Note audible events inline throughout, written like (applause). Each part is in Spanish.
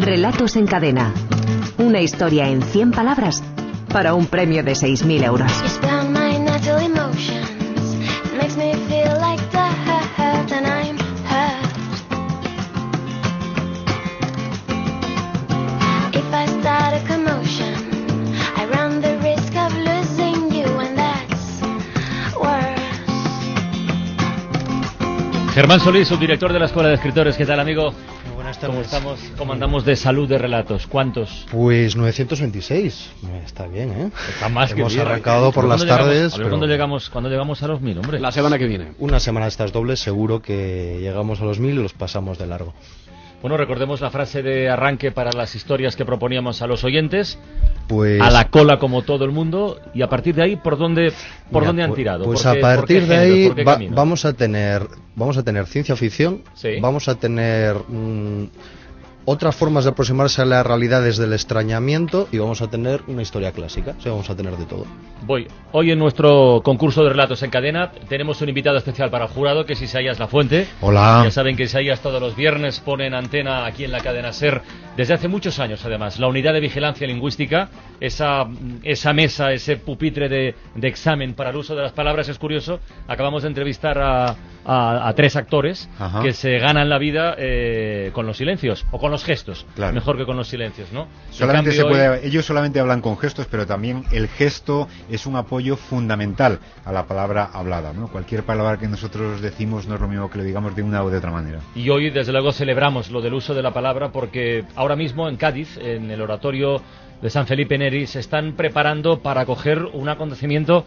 Relatos en cadena. Una historia en 100 palabras para un premio de 6.000 euros. Germán Solís, subdirector de la Escuela de Escritores. ¿Qué tal, amigo? Buenas tardes. ¿Cómo estamos? ¿Cómo andamos de salud de relatos? ¿Cuántos? Pues 926. Está bien, ¿eh? Está más Hemos que bien. arrancado por las tardes. A ver cuándo llegamos, cuándo llegamos a los mil, hombre. La semana que viene. Una semana de estas dobles, seguro que llegamos a los mil y los pasamos de largo. Bueno, recordemos la frase de arranque para las historias que proponíamos a los oyentes. Pues, a la cola como todo el mundo y a partir de ahí por dónde por dónde han tirado pues ¿Por qué, a partir de ahí va, vamos a tener vamos a tener ciencia ficción Sí. vamos a tener mm, otras formas de aproximarse a la realidad desde el extrañamiento y vamos a tener una historia clásica. O sea, vamos a tener de todo. Voy. Hoy en nuestro concurso de relatos en cadena tenemos un invitado especial para el jurado que es Isaías La Fuente hola. Ya saben que Isaías todos los viernes pone en antena aquí en la cadena SER desde hace muchos años además la unidad de vigilancia lingüística esa, esa mesa, ese pupitre de, de examen para el uso de las palabras es curioso acabamos de entrevistar a, a, a tres actores Ajá. que se ganan la vida eh, con los silencios o con los gestos Claro. mejor que con los silencios ¿no? En Solamente se hoy- puede, ellos solamente hablan con gestos, pero también el gesto es un apoyo fundamental a la palabra hablada. ¿no? Cualquier palabra que nosotros decimos no es lo mismo que lo digamos de una o de otra manera. Y hoy, desde luego, celebramos lo del uso de la palabra porque ahora mismo en Cádiz, en el oratorio de San Felipe Neri, se están preparando para acoger un acontecimiento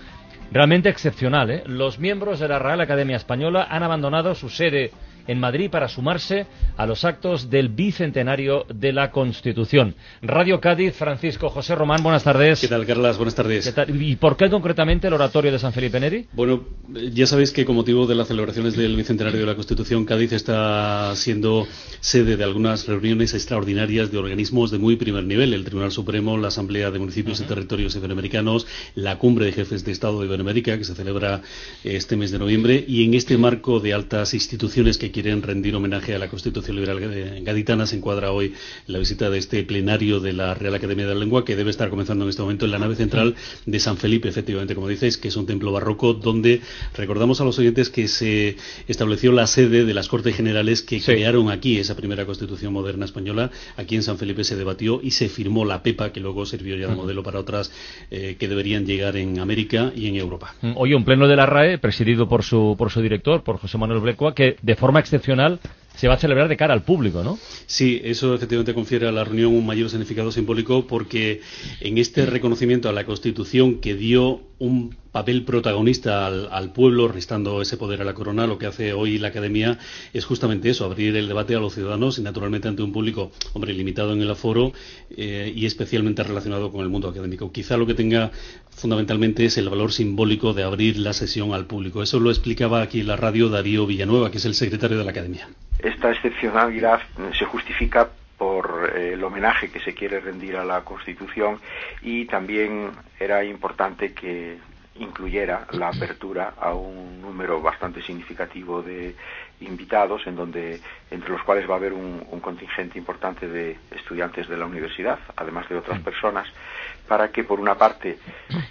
realmente excepcional. ¿eh? Los miembros de la Real Academia Española han abandonado su sede en Madrid para sumarse a los actos del bicentenario de la Constitución. Radio Cádiz, Francisco José Román, buenas tardes. ¿Qué tal, Carlas? Buenas tardes. ¿Y por qué concretamente el oratorio de San Felipe Neri? Bueno, ya sabéis que con motivo de las celebraciones del Bicentenario de la Constitución, Cádiz está siendo sede de algunas reuniones extraordinarias de organismos de muy primer nivel. El Tribunal Supremo, la Asamblea de Municipios y Territorios Iberoamericanos, la Cumbre de Jefes de Estado de Iberoamérica, que se celebra este mes de noviembre, y en este marco de altas instituciones que quieren rendir homenaje a la Constitución Liberal Gaditana, se encuadra hoy la visita de este plenario de la Real Academia de la Lengua, que debe estar comenzando en este momento en la nave central de San Felipe, efectivamente, como dices, que es un templo barroco donde recordamos a los oyentes que se estableció la sede de las Cortes Generales que Sí. crearon aquí esa primera Constitución moderna española. Aquí en San Felipe se debatió y se firmó la PEPA, que luego sirvió ya de modelo para otras eh, que deberían llegar en América y en Europa. Hoy un pleno de la RAE, presidido por su, por su director, por José Manuel Blecua, que de forma excepcional se va a celebrar de cara al público, ¿no? Sí, eso efectivamente confiere a la reunión un mayor significado simbólico porque en este reconocimiento a la Constitución que dio un papel protagonista al, al pueblo, restando ese poder a la corona, lo que hace hoy la Academia es justamente eso, abrir el debate a los ciudadanos y naturalmente ante un público, hombre, limitado en el aforo eh, y especialmente relacionado con el mundo académico. Quizá lo que tenga fundamentalmente es el valor simbólico de abrir la sesión al público. Eso lo explicaba aquí en la radio Darío Villanueva, que es el secretario de la Academia. Esta excepcionalidad se justifica por eh, el homenaje que se quiere rendir a la Constitución y también era importante que incluyera la apertura a un número bastante significativo de invitados, en donde entre los cuales va a haber un, un contingente importante de estudiantes de la universidad, además de otras personas, para que por una parte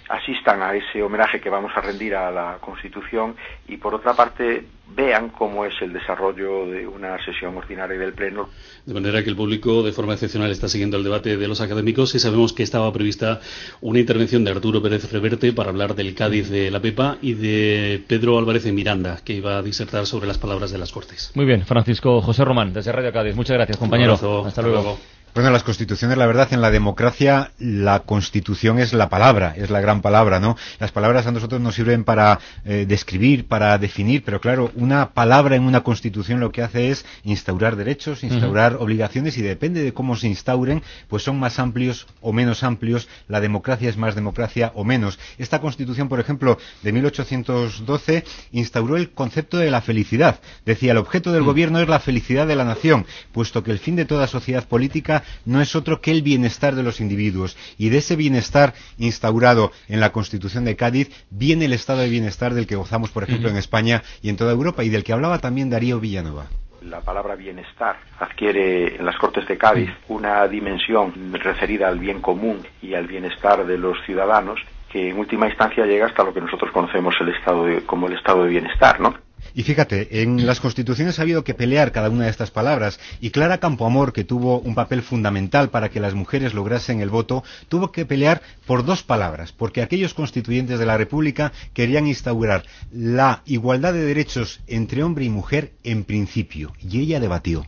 asistan a ese homenaje que vamos a rendir a la Constitución y por otra parte vean cómo es el desarrollo de una sesión ordinaria del Pleno. De manera que el público, de forma excepcional, está siguiendo el debate de los académicos y sabemos que estaba prevista una intervención de Arturo Pérez Reverte para hablar del Cádiz de la Pepa y de Pedro Álvarez de Miranda, que iba a disertar sobre las palabras de las Cortes. Muy bien, Francisco José Román, desde Radio Cádiz. Muchas gracias, compañero. Un abrazo. Hasta luego. Bueno, las constituciones, la verdad, en la democracia, la constitución es la palabra, es la gran palabra, ¿no? Las palabras a nosotros nos sirven para eh, describir, para definir, pero claro, una palabra en una constitución lo que hace es instaurar derechos, instaurar obligaciones y depende de cómo se instauren, pues son más amplios o menos amplios, la democracia es más democracia o menos. Esta constitución, por ejemplo, de 1812, instauró el concepto de la felicidad. Decía, el objeto del gobierno es la felicidad de la nación, puesto que el fin de toda sociedad política no es otro que el bienestar de los individuos. Y de ese bienestar instaurado en la Constitución de Cádiz viene el estado de bienestar del que gozamos, por ejemplo, en España y en toda Europa, y del que hablaba también Darío Villanova. La palabra bienestar adquiere en las Cortes de Cádiz una dimensión referida al bien común y al bienestar de los ciudadanos que en última instancia llega hasta lo que nosotros conocemos el estado como el estado de bienestar, ¿no? Y fíjate, en las constituciones ha habido que pelear cada una de estas palabras y Clara Campoamor, que tuvo un papel fundamental para que las mujeres lograsen el voto, tuvo que pelear por dos palabras, porque aquellos constituyentes de la República querían instaurar la igualdad de derechos entre hombre y mujer en principio, y ella debatió.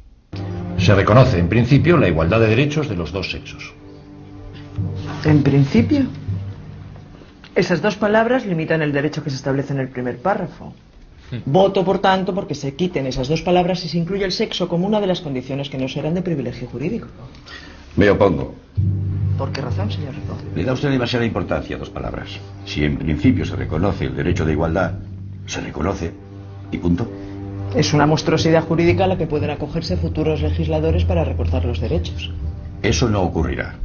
Se reconoce en principio la igualdad de derechos de los dos sexos. ¿En principio? Esas dos palabras limitan el derecho que se establece en el primer párrafo. Voto, por tanto, porque se quiten esas dos palabras y se incluye el sexo como una de las condiciones que no serán de privilegio jurídico. Me opongo. ¿Por qué razón, señor Rico? Le da usted demasiada importancia a dos palabras. Si en principio se reconoce el derecho de igualdad, se reconoce y punto. Es una monstruosidad jurídica a la que pueden acogerse futuros legisladores para recortar los derechos. Eso no ocurrirá.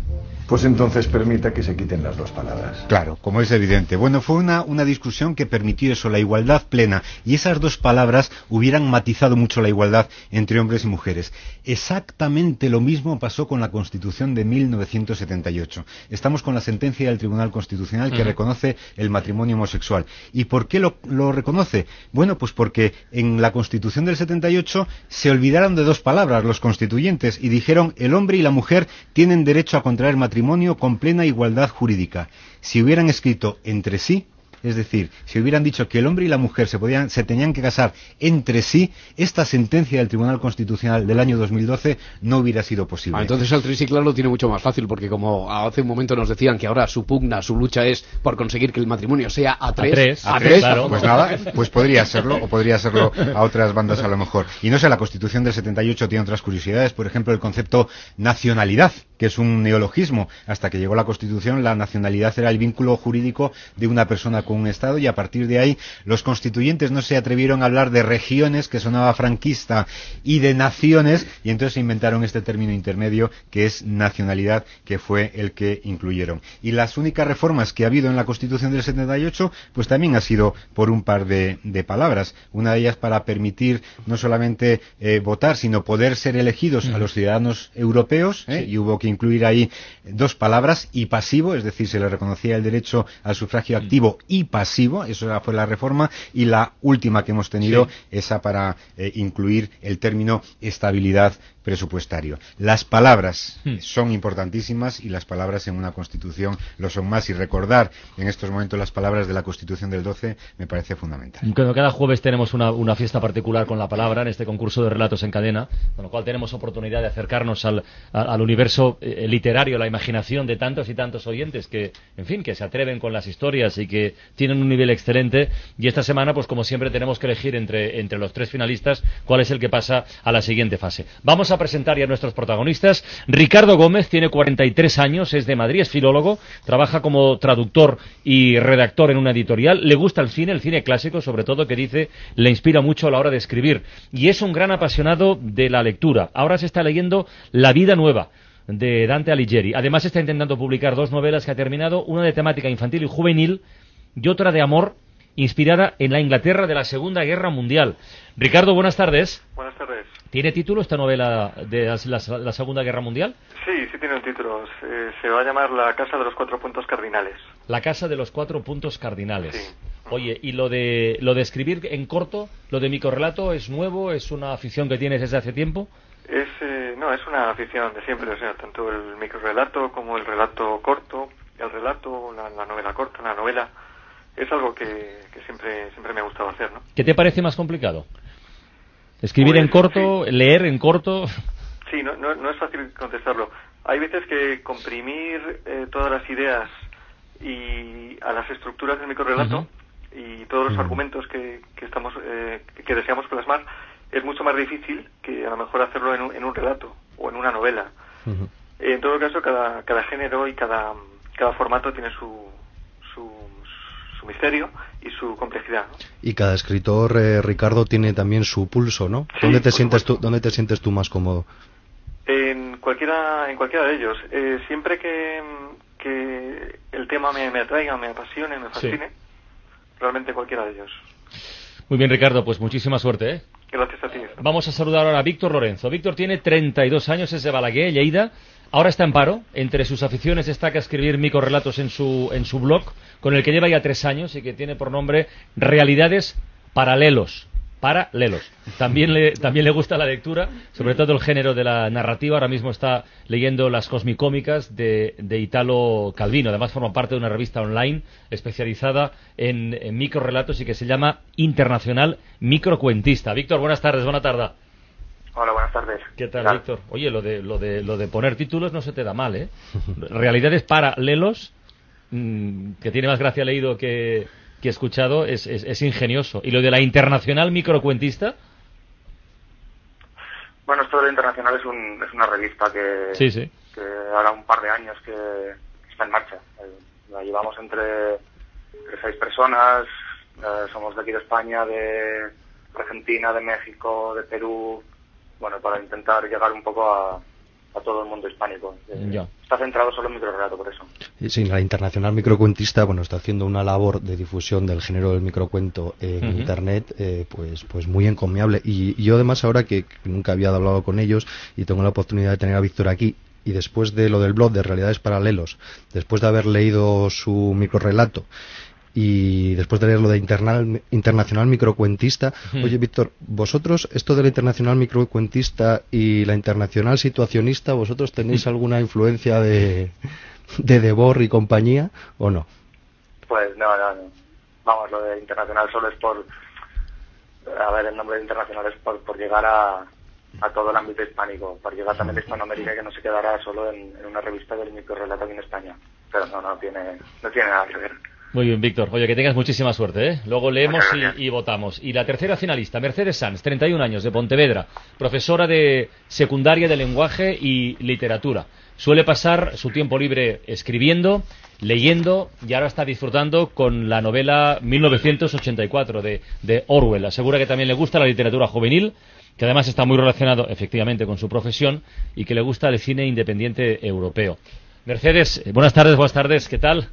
Pues entonces permita que se quiten las dos palabras. Claro, como es evidente. Bueno, fue una, una discusión que permitió eso, la igualdad plena. Y esas dos palabras hubieran matizado mucho la igualdad entre hombres y mujeres. Exactamente lo mismo pasó con la Constitución de 1978. Estamos con la sentencia del Tribunal Constitucional que reconoce el matrimonio homosexual. ¿Y por qué lo, lo reconoce? Bueno, pues porque en la Constitución del 78 se olvidaron de dos palabras los constituyentes y dijeron el hombre y la mujer tienen derecho a contraer matrimonio con plena igualdad jurídica. Si hubieran escrito entre sí, es decir, si hubieran dicho que el hombre y la mujer se, podían, se tenían que casar entre sí, esta sentencia del Tribunal Constitucional del año 2012 no hubiera sido posible. Ah, entonces el triciclar lo tiene mucho más fácil, porque como hace un momento nos decían que ahora su pugna, su lucha es por conseguir que el matrimonio sea a tres. A tres, ¿A tres? Pues nada, pues podría serlo, o podría serlo a otras bandas a lo mejor. Y no sé, la Constitución del 78 tiene otras curiosidades, por ejemplo, el concepto nacionalidad, que es un neologismo. Hasta que llegó la Constitución, la nacionalidad era el vínculo jurídico de una persona con un Estado y a partir de ahí los constituyentes no se atrevieron a hablar de regiones, que sonaba franquista, y de naciones, y entonces se inventaron este término intermedio que es nacionalidad, que fue el que incluyeron. Y las únicas reformas que ha habido en la Constitución del 78, pues también ha sido por un par de, de palabras. Una de ellas para permitir no solamente eh, votar, sino poder ser elegidos a los ciudadanos europeos, ¿eh? y hubo que incluir ahí dos palabras, y pasivo, es decir, se le reconocía el derecho al sufragio activo y pasivo, eso fue la reforma, y la última que hemos tenido, Sí. esa para eh, incluir el término estabilidad presupuestario. Las palabras Hmm. son importantísimas y las palabras en una constitución lo son más y recordar en estos momentos las palabras de la constitución del 12 me parece fundamental. Cuando cada jueves tenemos una, una fiesta particular con la palabra en este concurso de relatos en cadena, con lo cual tenemos oportunidad de acercarnos al, al universo eh, literario, la imaginación de tantos y tantos oyentes que, en fin, que se atreven con las historias y que tienen un nivel excelente. Y esta semana, pues como siempre, tenemos que elegir entre, entre los tres finalistas cuál es el que pasa a la siguiente fase. Vamos a presentar ya a nuestros protagonistas. Ricardo Gómez tiene 43 años, es de Madrid, es filólogo, trabaja como traductor y redactor en una editorial. Le gusta el cine, el cine clásico, sobre todo, que dice le inspira mucho a la hora de escribir. Y es un gran apasionado de la lectura. Ahora se está leyendo La vida nueva de Dante Alighieri. Además está intentando publicar dos novelas que ha terminado, una de temática infantil y juvenil y otra de amor inspirada en la Inglaterra de la Segunda Guerra Mundial. Ricardo, buenas tardes. Buenas tardes. ¿Tiene título esta novela de la, la- la Segunda Guerra Mundial? Sí, sí tiene un título. Se, se va a llamar La Casa de los Cuatro Puntos Cardinales. La Casa de los Cuatro Puntos Cardinales. Sí. Oye, ¿y lo de, lo de escribir en corto, lo de microrelato, es nuevo? ¿Es una afición que tienes desde hace tiempo? Es, eh, no, es una afición de siempre, o sea, tanto el microrelato como el relato corto, el relato, la, la novela corta, la novela, es algo que, que siempre, siempre me ha gustado hacer, ¿no? ¿Qué te parece más complicado? ¿Escribir Pues, en corto, leer en corto? Sí, no, no, no es fácil contestarlo. Hay veces que comprimir eh, todas las ideas y a las estructuras del microrelato y todos los argumentos que, que estamos eh, que deseamos plasmar es mucho más difícil que a lo mejor hacerlo en un, en un relato o en una novela. Eh, En todo caso, cada, cada género y cada, cada formato tiene su, su, su misterio y su complejidad. ¿no? Y cada escritor, eh, Ricardo, tiene también su pulso, ¿no? ¿Dónde, te sientes tú, ¿Dónde te sientes tú más cómodo? En cualquiera, en cualquiera de ellos. Eh, siempre que, que el tema me, me atraiga, me apasione, me fascine, realmente cualquiera de ellos. Muy bien, Ricardo, pues muchísima suerte, ¿eh? Gracias a. Vamos a saludar ahora a Víctor Lorenzo. Víctor tiene 32 años, es de Balaguer, Lleida. Ahora está en paro. Entre sus aficiones destaca escribir microrelatos en su, en su blog, con el que lleva ya tres años y que tiene por nombre Realidades Paralelos paralelos. También le, también le gusta la lectura, sobre todo el género de la narrativa. Ahora mismo está leyendo las cosmicómicas de, de Italo Calvino. Además forma parte de una revista online especializada en, en microrelatos y que se llama Internacional Microcuentista. Víctor, buenas tardes, buena tarde. Hola, buenas tardes. ¿Qué tal, Víctor? Oye, lo de, lo, de, lo de poner títulos no se te da mal, ¿eh? (laughs) Realidades paralelos, mmm, que tiene más gracia leído que, que he escuchado es, es, es, ingenioso. ¿Y lo de la internacional microcuentista? Bueno, esto de la internacional es, un, es una revista que, sí, sí. que ahora un par de años que, está en marcha. La llevamos entre, entre seis personas, eh, somos de aquí de España, de Argentina, de México, de Perú, bueno, para intentar llegar un poco a, a todo el mundo hispánico. Eh, ya. Está centrado solo en microrelato, por eso. Sí, la Internacional Microcuentista, bueno, está haciendo una labor de difusión del género del microcuento en. Internet, eh, pues, pues muy encomiable. Y yo además ahora que nunca había hablado con ellos y tengo la oportunidad de tener a Víctor aquí, y después de lo del blog de Realidades Paralelos, después de haber leído su microrelato, y después de leer lo de internal, Internacional Microcuentista, Hmm. oye Víctor, vosotros, esto de la Internacional Microcuentista y la Internacional Situacionista, ¿vosotros tenéis alguna influencia de, de Debord y compañía o no? Pues no, no, no. Vamos, lo de internacional solo es por. A ver, el nombre de internacional es por, por llegar a, a todo el ámbito hispánico, por llegar también a Hispanoamérica que no se quedará solo en, en una revista del microrelato aquí en España. Pero no, no tiene, no tiene nada que ver. Muy bien, Víctor. Oye, que tengas muchísima suerte, ¿eh? Luego leemos y votamos. Y la tercera finalista, Mercedes Sanz, 31 años, de Pontevedra, profesora de secundaria de lenguaje y literatura. Suele pasar su tiempo libre escribiendo, leyendo y ahora está disfrutando con la novela 1984 de, de Orwell. Asegura que también le gusta la literatura juvenil, que además está muy relacionado efectivamente con su profesión y que le gusta el cine independiente europeo. Mercedes, eh, buenas tardes, buenas tardes, ¿qué tal?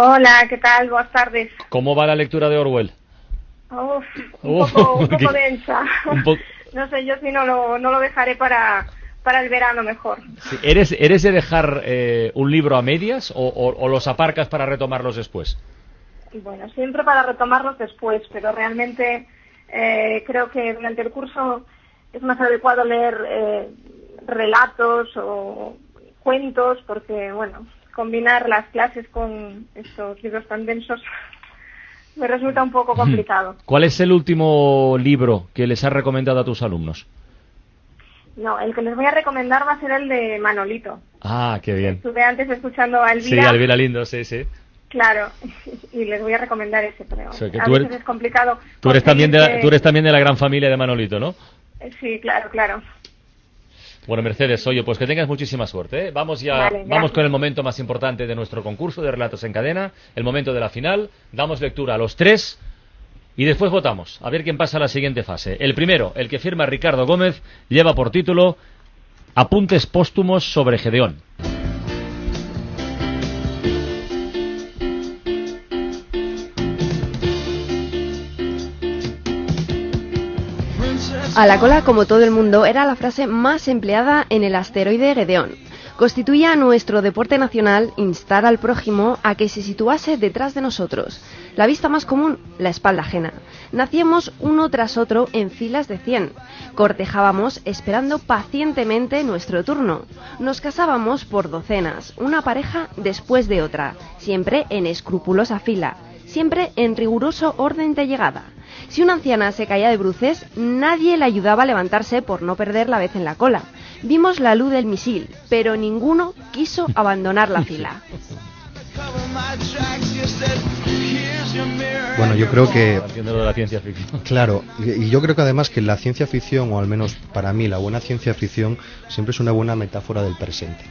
Hola, ¿qué tal? Buenas tardes. ¿Cómo va la lectura de Orwell? Uf, un Uf, poco, un poco (laughs) qué- densa. un po- (laughs) No sé, yo sí no lo, no lo dejaré para, para el verano mejor. Sí, ¿Eres, ¿Eres de dejar eh, un libro a medias o, o- o los aparcas para retomarlos después? Bueno, siempre para retomarlos después, pero realmente eh, creo que durante el curso es más adecuado leer eh, relatos o cuentos porque, bueno, combinar las clases con estos libros tan densos (laughs) me resulta un poco complicado. ¿Cuál es el último libro que les has recomendado a tus alumnos? No, el que les voy a recomendar va a ser el de Manolito. Ah, qué bien. Estuve antes escuchando a Sí, Elvira. Alvira Lindo, sí, sí. Claro, (laughs) y les voy a recomendar ese, pero O sea, que a tú veces eres- es complicado. Tú eres, también de la, tú eres también de la gran familia de Manolito, ¿no? Sí, claro, claro. Bueno, Mercedes, oye, pues que tengas muchísima suerte. ¿eh? Vamos ya, Vale, vamos con el momento más importante de nuestro concurso de relatos en cadena, el momento de la final. Damos lectura a los tres y después votamos. A ver quién pasa a la siguiente fase. El primero, el que firma Ricardo Gómez, lleva por título Apuntes póstumos sobre Gedeón. A la cola, como todo el mundo, era la frase más empleada en el asteroide Gedeón. Constituía nuestro deporte nacional instar al prójimo a que se situase detrás de nosotros. La vista más común, la espalda ajena. Nacíamos uno tras otro en filas de 100. Cortejábamos esperando pacientemente nuestro turno. Nos casábamos por docenas, una pareja después de otra, siempre en escrupulosa fila, siempre en riguroso orden de llegada. Si una anciana se caía de bruces, nadie le ayudaba a levantarse por no perder la vez en la cola. Vimos la luz del misil, pero ninguno quiso abandonar la fila. Bueno, yo creo que... De la ciencia ficción. Claro, y y yo creo que además que la ciencia ficción, o al menos para mí la buena ciencia ficción, siempre es una buena metáfora del presente.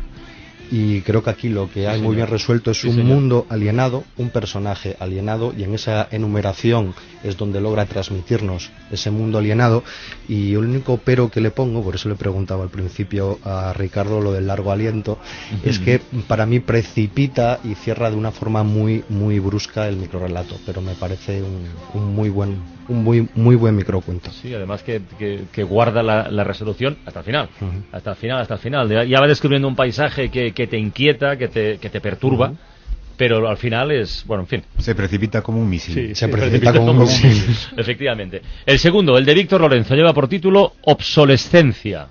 Y creo que aquí lo que hay muy bien resuelto es Sí, un señor. mundo alienado, un personaje alienado, y en esa enumeración es donde logra transmitirnos ese mundo alienado. Y el único pero que le pongo, por eso le preguntaba al principio a Ricardo lo del largo aliento, es que para mí precipita y cierra de una forma muy, muy brusca el microrelato, pero me parece un, un muy buen un muy, muy buen microcuento. Sí, además que, que, guarda la, resolución hasta el final, hasta el final, hasta el final. Ya va descubriendo un paisaje que, que te inquieta, que te, que te perturba. Pero al final es, bueno, en fin. Se precipita como un misil. se, precipita, como, un misil. (laughs) Efectivamente. El segundo, el de Víctor Lorenzo, lleva por título Obsolescencia.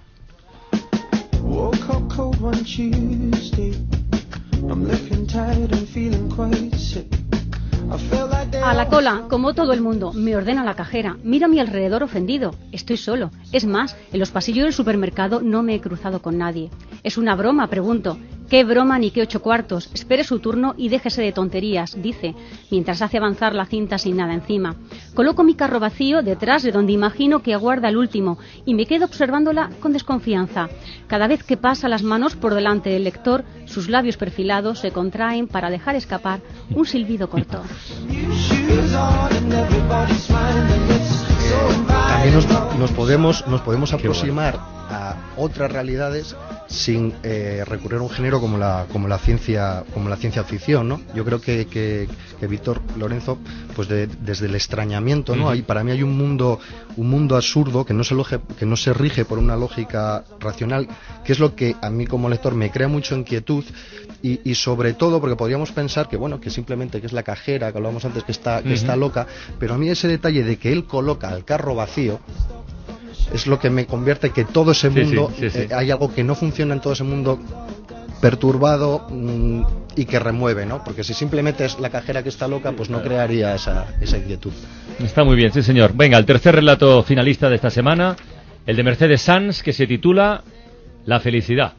A la cola, como todo el mundo, me ordena la cajera. Miro a mi alrededor ofendido. Estoy solo. Es más, en los pasillos del supermercado no me he cruzado con nadie. ¿Es una broma? Pregunto. Qué broma ni qué ocho cuartos. Espere su turno y déjese de tonterías, dice, mientras hace avanzar la cinta sin nada encima. Coloco mi carro vacío detrás de donde imagino que aguarda el último y me quedo observándola con desconfianza. Cada vez que pasa las manos por delante del lector, sus labios perfilados se contraen para dejar escapar un silbido corto. También nos, podemos, nos podemos aproximar a otras realidades sin eh, recurrir a un género como la como la ciencia como la ciencia ficción no yo creo que, que, Víctor Lorenzo pues desde el extrañamiento no hay para mí hay un mundo un mundo absurdo que no se que no se rige por una lógica racional que es lo que a mí como lector me crea mucho inquietud y, sobre todo porque podríamos pensar que bueno que simplemente que es la cajera que hablábamos antes que está que está loca pero a mí ese detalle de que él coloca el carro vacío es lo que me convierte que todo ese mundo, eh, hay algo que no funciona en todo ese mundo perturbado mm, y que remueve, ¿no? Porque si simplemente es la cajera que está loca, pues no crearía esa, esa inquietud. Está muy bien, sí señor. Venga, el tercer relato finalista de esta semana, el de Mercedes Sanz, que se titula La felicidad.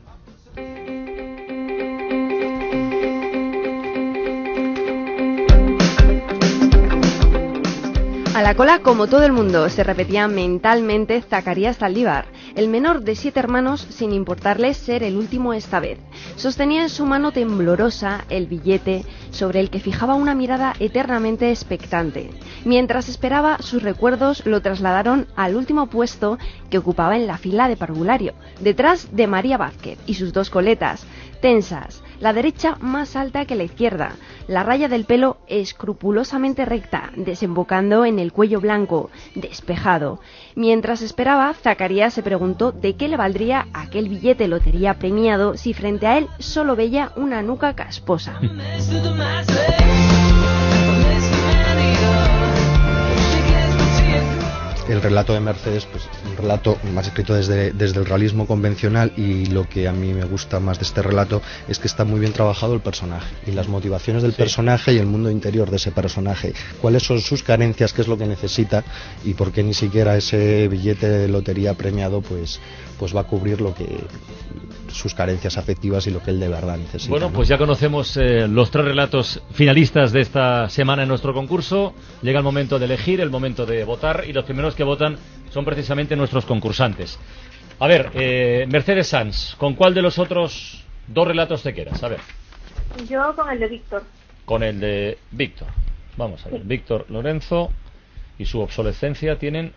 La cola, como todo el mundo, se repetía mentalmente Zacarías Zaldívar, el menor de siete hermanos sin importarle ser el último esta vez. Sostenía en su mano temblorosa el billete sobre el que fijaba una mirada eternamente expectante. Mientras esperaba, sus recuerdos lo trasladaron al último puesto que ocupaba en la fila de parvulario, detrás de María Vázquez y sus dos coletas, tensas, la derecha más alta que la izquierda, la raya del pelo escrupulosamente recta, desembocando en el cuello blanco, despejado. Mientras esperaba, Zacarías se preguntó de qué le valdría aquel billete lotería premiado si frente a él solo veía una nuca casposa. (laughs) el relato de Mercedes, pues un relato más escrito desde, desde el realismo convencional y lo que a mí me gusta más de este relato es que está muy bien trabajado el personaje y las motivaciones del personaje y el mundo interior de ese personaje. ¿Cuáles son sus carencias? ¿Qué es lo que necesita? Y por qué ni siquiera ese billete de lotería premiado pues, pues va a cubrir lo que sus carencias afectivas y lo que él de verdad necesita. Bueno, pues ya conocemos eh, los tres relatos finalistas de esta semana en nuestro concurso. Llega el momento de elegir, el momento de votar y los primeros que votan son precisamente nuestros concursantes. A ver, eh, Mercedes Sanz, ¿con cuál de los otros dos relatos te quedas? A ver. Yo con el de Víctor. Con el de Víctor. Vamos a ver. Víctor Lorenzo y su obsolescencia tienen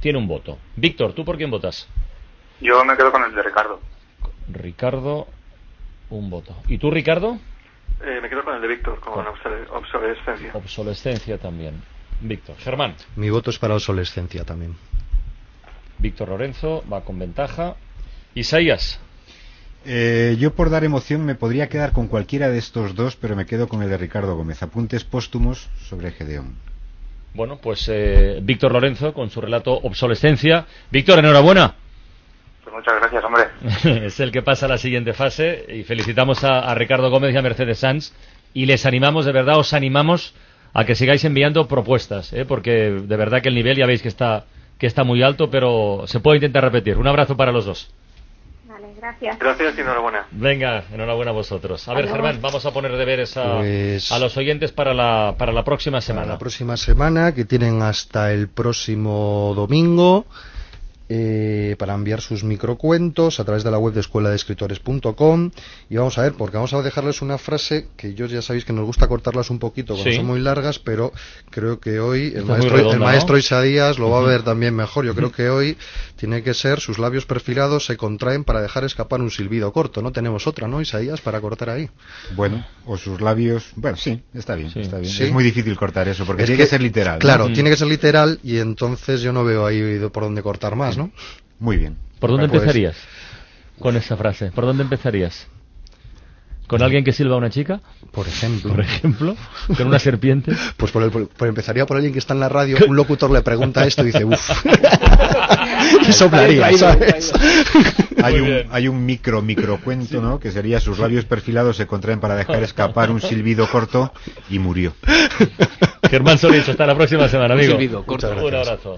tiene un voto. Víctor, ¿tú por quién votas? Yo me quedo con el de Ricardo. Ricardo, un voto. ¿Y tú, Ricardo? Eh, me quedo con el de Víctor, con, obsolescencia. Obsolescencia también. Víctor. Germán. Mi voto es para obsolescencia también. Víctor Lorenzo va con ventaja. Isaías. Eh, yo por dar emoción me podría quedar con cualquiera de estos dos, pero me quedo con el de Ricardo Gómez. Apuntes póstumos sobre Gedeón. Bueno, pues eh, Víctor Lorenzo con su relato Obsolescencia. Víctor, enhorabuena. Pues muchas gracias, hombre. (laughs) es el que pasa a la siguiente fase y felicitamos a, Ricardo Gómez y a Mercedes Sanz y les animamos, de verdad, os animamos a que sigáis enviando propuestas, ¿eh? porque de verdad que el nivel ya veis que está, que está muy alto, pero se puede intentar repetir. Un abrazo para los dos. Vale, gracias. Gracias y enhorabuena. Venga, enhorabuena a vosotros. A ver, Germán, vamos a poner deberes a, pues a los oyentes para la, para la próxima semana. Para la próxima semana, que tienen hasta el próximo domingo eh, para enviar sus microcuentos a través de la web de escuela de escritores.com y vamos a ver, porque vamos a dejarles una frase que yo ya sabéis que nos gusta cortarlas un poquito cuando Sí. son muy largas, pero creo que hoy el maestro, redonda, el ¿no? maestro Isaías lo va a ver también mejor. Yo creo (laughs) que hoy tiene que ser sus labios perfilados se contraen para dejar escapar un silbido corto. No tenemos otra, ¿no, Isaías, para cortar ahí? Bueno, o sus labios. Bueno, sí, está bien, está bien. Sí. Es muy difícil cortar eso, porque Es tiene que, ser literal. Claro, tiene que ser literal y entonces yo no veo ahí por dónde cortar más, ¿no? Muy bien. ¿Por dónde Pues- empezarías con esa frase? ¿Por dónde empezarías? ¿Con alguien que silba a una chica? Por ejemplo. Por ejemplo. ¿Con una serpiente? (laughs) Pues por, el- por- por- empezaría por alguien que está en la radio, un locutor le pregunta esto y dice, uff, (laughs) (laughs) y soplaría, ¿sabes? Hay un, hay un micro microcuento, ¿no? Que sería sus labios perfilados se contraen para dejar escapar un silbido corto y murió. Germán Solís, hasta la próxima semana, Un amigo. silbido corto. Un abrazo.